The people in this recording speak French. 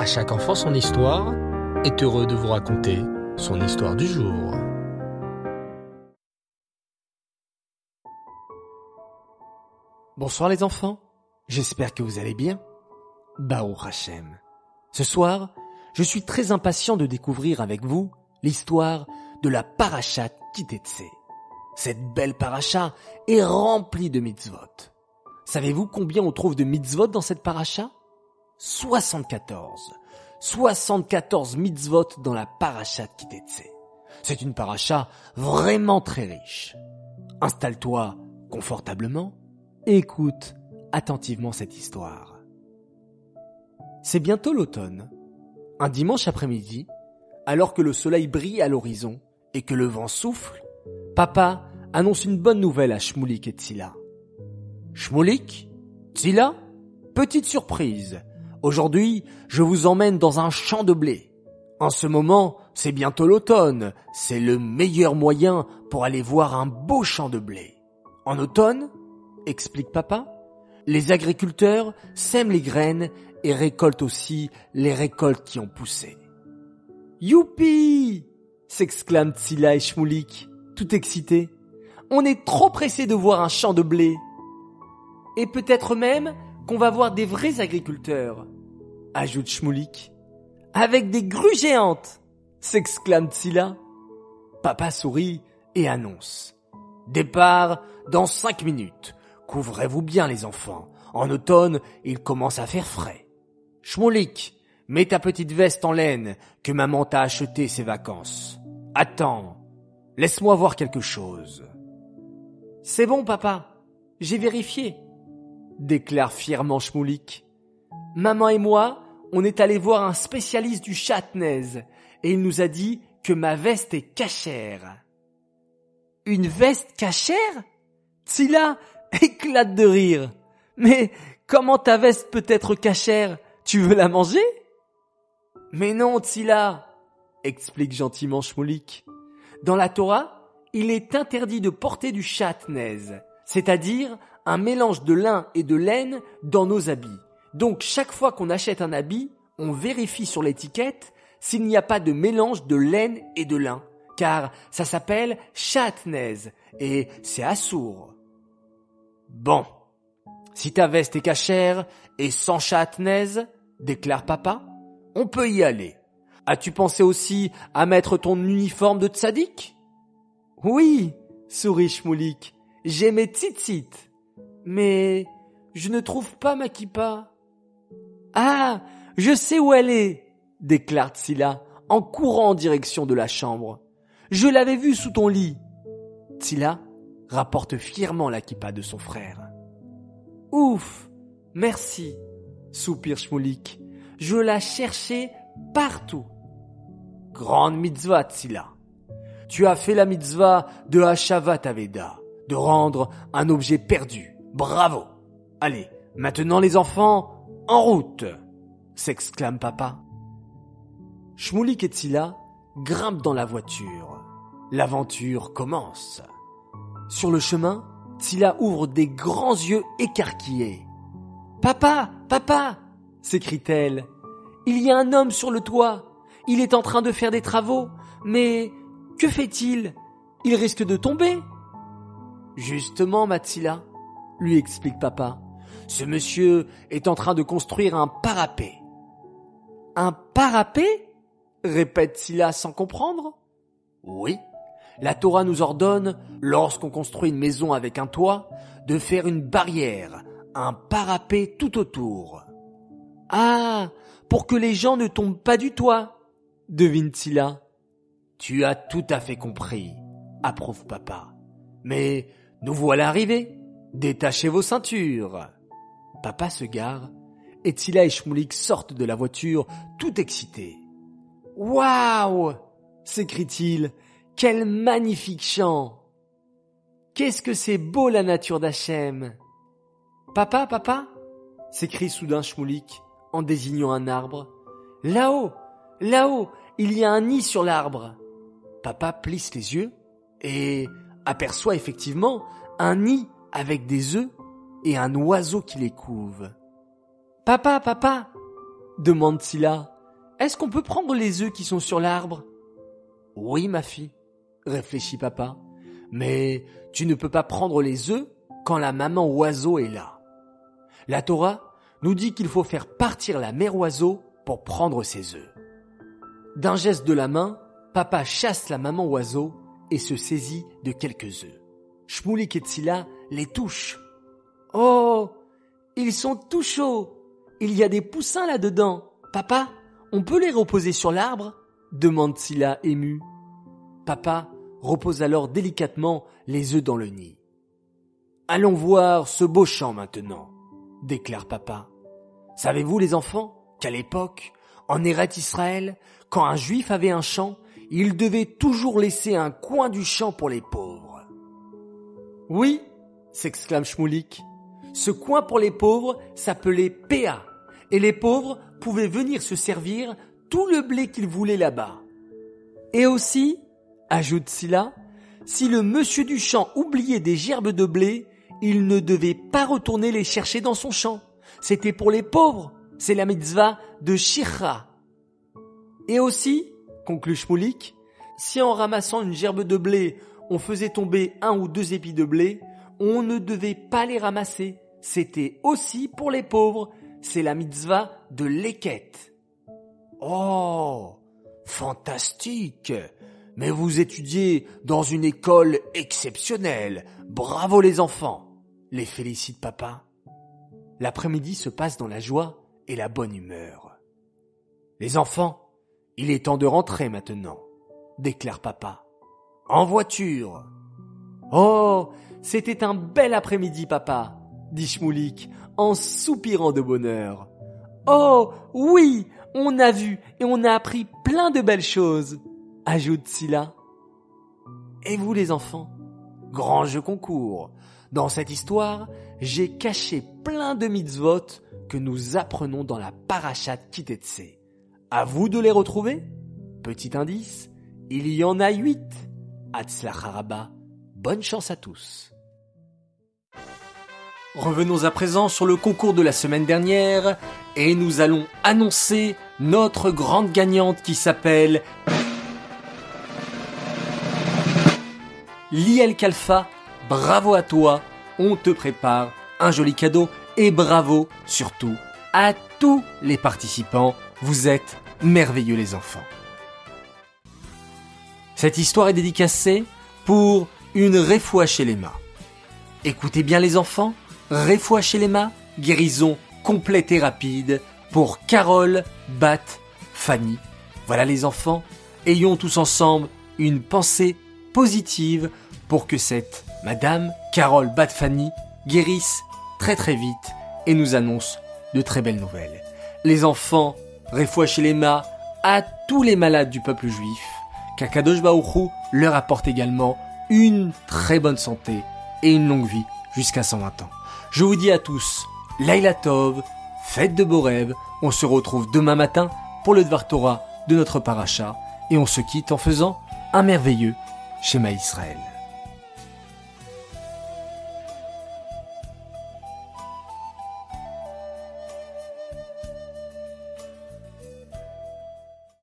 À chaque enfant son histoire est heureux de vous raconter son histoire du jour. Bonsoir les enfants, j'espère que vous allez bien. Baruch Hashem. Ce soir, je suis très impatient de découvrir avec vous l'histoire de la parachat Kitetse. Cette belle paracha est remplie de mitzvot. Savez-vous combien on trouve de mitzvot dans cette paracha? 74. 74 mitzvot dans la parachat Kitetse. C'est une paracha vraiment très riche. Installe-toi confortablement et écoute attentivement cette histoire. C'est bientôt l'automne. Un dimanche après-midi, alors que le soleil brille à l'horizon et que le vent souffle, papa annonce une bonne nouvelle à Shmulik et Tzila. Shmulik Tzila Petite surprise. Aujourd'hui, je vous emmène dans un champ de blé. En ce moment, c'est bientôt l'automne. C'est le meilleur moyen pour aller voir un beau champ de blé. En automne, explique papa, les agriculteurs sèment les graines et récoltent aussi les récoltes qui ont poussé. Youpi s'exclament Tsila et Shmoulik, tout excités. On est trop pressés de voir un champ de blé. Et peut-être même qu'on va voir des vrais agriculteurs, ajoute Shmoulik. Avec des grues géantes, s'exclame Tsila. Papa sourit et annonce. Départ dans cinq minutes. Couvrez-vous bien les enfants. En automne, il commence à faire frais. Shmoulik, mets ta petite veste en laine que maman t'a acheté ces vacances. Attends, laisse-moi voir quelque chose. C'est bon, papa. J'ai vérifié, déclare fièrement Shmoulik. Maman et moi, on est allé voir un spécialiste du chatnez et il nous a dit que ma veste est cachère. Une veste cachère? Tsila éclate de rire. Mais comment ta veste peut être cachère? Tu veux la manger? Mais non, Tsila, explique gentiment Shmoulik. Dans la Torah, il est interdit de porter du chatnez, c'est-à-dire un mélange de lin et de laine dans nos habits. Donc chaque fois qu'on achète un habit, on vérifie sur l'étiquette s'il n'y a pas de mélange de laine et de lin, car ça s'appelle chatnez et c'est assourd. Bon, si ta veste est cachère et sans chatnez, déclare papa, on peut y aller. As-tu pensé aussi à mettre ton uniforme de tzaddik? Oui, sourit Shmoulik, j'ai mes tzitzit. Mais je ne trouve pas ma kippa. Ah, je sais où elle est, déclare Tsila en courant en direction de la chambre. Je l'avais vue sous ton lit. Tsila rapporte fièrement la kippa de son frère. Ouf, merci, soupire Shmoulik. Je la cherchais partout. Grande mitzvah, Tsila. Tu as fait la mitzvah de Hashavat Aveda, de rendre un objet perdu. Bravo. Allez, maintenant les enfants, en route s'exclame papa. Shmoulik et Tsila grimpent dans la voiture. L'aventure commence. Sur le chemin, Tsila ouvre des grands yeux écarquillés. Papa, papa, s'écrie-t-elle. Il y a un homme sur le toit. Il est en train de faire des travaux. Mais que fait-il? Il risque de tomber? Justement, Matsila, lui explique papa. Ce monsieur est en train de construire un parapet. Un parapet? répète Silla sans comprendre. Oui, la Torah nous ordonne, lorsqu'on construit une maison avec un toit, de faire une barrière, un parapet tout autour. Ah, pour que les gens ne tombent pas du toit, devine Silla. Tu as tout à fait compris, approuve papa. Mais nous voilà arrivés. Détachez vos ceintures. Papa se gare, et Tila et Shmoulik sortent de la voiture tout excités. Waouh s'écrie-t-il. Quel magnifique chant Qu'est-ce que c'est beau la nature d'Hachem Papa, papa s'écrie soudain Shmoulik en désignant un arbre. Là-haut, là-haut, il y a un nid sur l'arbre. Papa plisse les yeux et aperçoit effectivement un nid avec des œufs et un oiseau qui les couve. Papa, papa, demande Silla. Est-ce qu'on peut prendre les œufs qui sont sur l'arbre? Oui, ma fille, réfléchit papa. Mais tu ne peux pas prendre les œufs quand la maman oiseau est là. La Torah nous dit qu'il faut faire partir la mère oiseau pour prendre ses œufs. D'un geste de la main, papa chasse la maman oiseau et se saisit de quelques œufs. Et Tzila les touchent. Oh, ils sont tout chauds. Il y a des poussins là-dedans. Papa, on peut les reposer sur l'arbre? demande Tzila ému. Papa repose alors délicatement les œufs dans le nid. Allons voir ce beau champ maintenant, déclare papa. Savez-vous les enfants qu'à l'époque, en Eret Israël, quand un juif avait un champ, il devait toujours laisser un coin du champ pour les pauvres. Oui, s'exclame Shmoulik. Ce coin pour les pauvres s'appelait Péa, et les pauvres pouvaient venir se servir tout le blé qu'ils voulaient là-bas. Et aussi, ajoute Silla, si le monsieur du champ oubliait des gerbes de blé, il ne devait pas retourner les chercher dans son champ. C'était pour les pauvres. C'est la mitzvah de Shira. Et aussi, conclut Shmoulik, si en ramassant une gerbe de blé, on faisait tomber un ou deux épis de blé, on ne devait pas les ramasser. C'était aussi pour les pauvres. C'est la mitzvah de l'équette. Oh, fantastique. Mais vous étudiez dans une école exceptionnelle. Bravo les enfants. Les félicite papa. L'après-midi se passe dans la joie et la bonne humeur. Les enfants, il est temps de rentrer maintenant, déclare papa. En voiture. Oh, c'était un bel après-midi, papa, dit Shmoulik en soupirant de bonheur. Oh, oui, on a vu et on a appris plein de belles choses, ajoute Silla. Et vous les enfants Grand jeu concours. Dans cette histoire, j'ai caché plein de mitzvot que nous apprenons dans la parachat Kitetse. À vous de les retrouver? Petit indice, il y en a huit. Haraba. Bonne chance à tous. Revenons à présent sur le concours de la semaine dernière et nous allons annoncer notre grande gagnante qui s'appelle Liel Kalfa. Bravo à toi, on te prépare un joli cadeau et bravo surtout à tous les participants. Vous êtes merveilleux les enfants. Cette histoire est dédicacée pour une réfoua chez les mains. Écoutez bien les enfants, réfoua chez les mains, guérison complète et rapide pour Carole, Bat, Fanny. Voilà les enfants, ayons tous ensemble une pensée positive pour que cette Madame Carole Bat Fanny guérisse très très vite et nous annonce de très belles nouvelles. Les enfants, réfoua chez les mains à tous les malades du peuple juif, qu'Akadosh leur apporte également une très bonne santé et une longue vie jusqu'à 120 ans. Je vous dis à tous, Laila Tov, faites de beaux rêves, on se retrouve demain matin pour le Dvar Torah de notre paracha et on se quitte en faisant un merveilleux schéma Israël.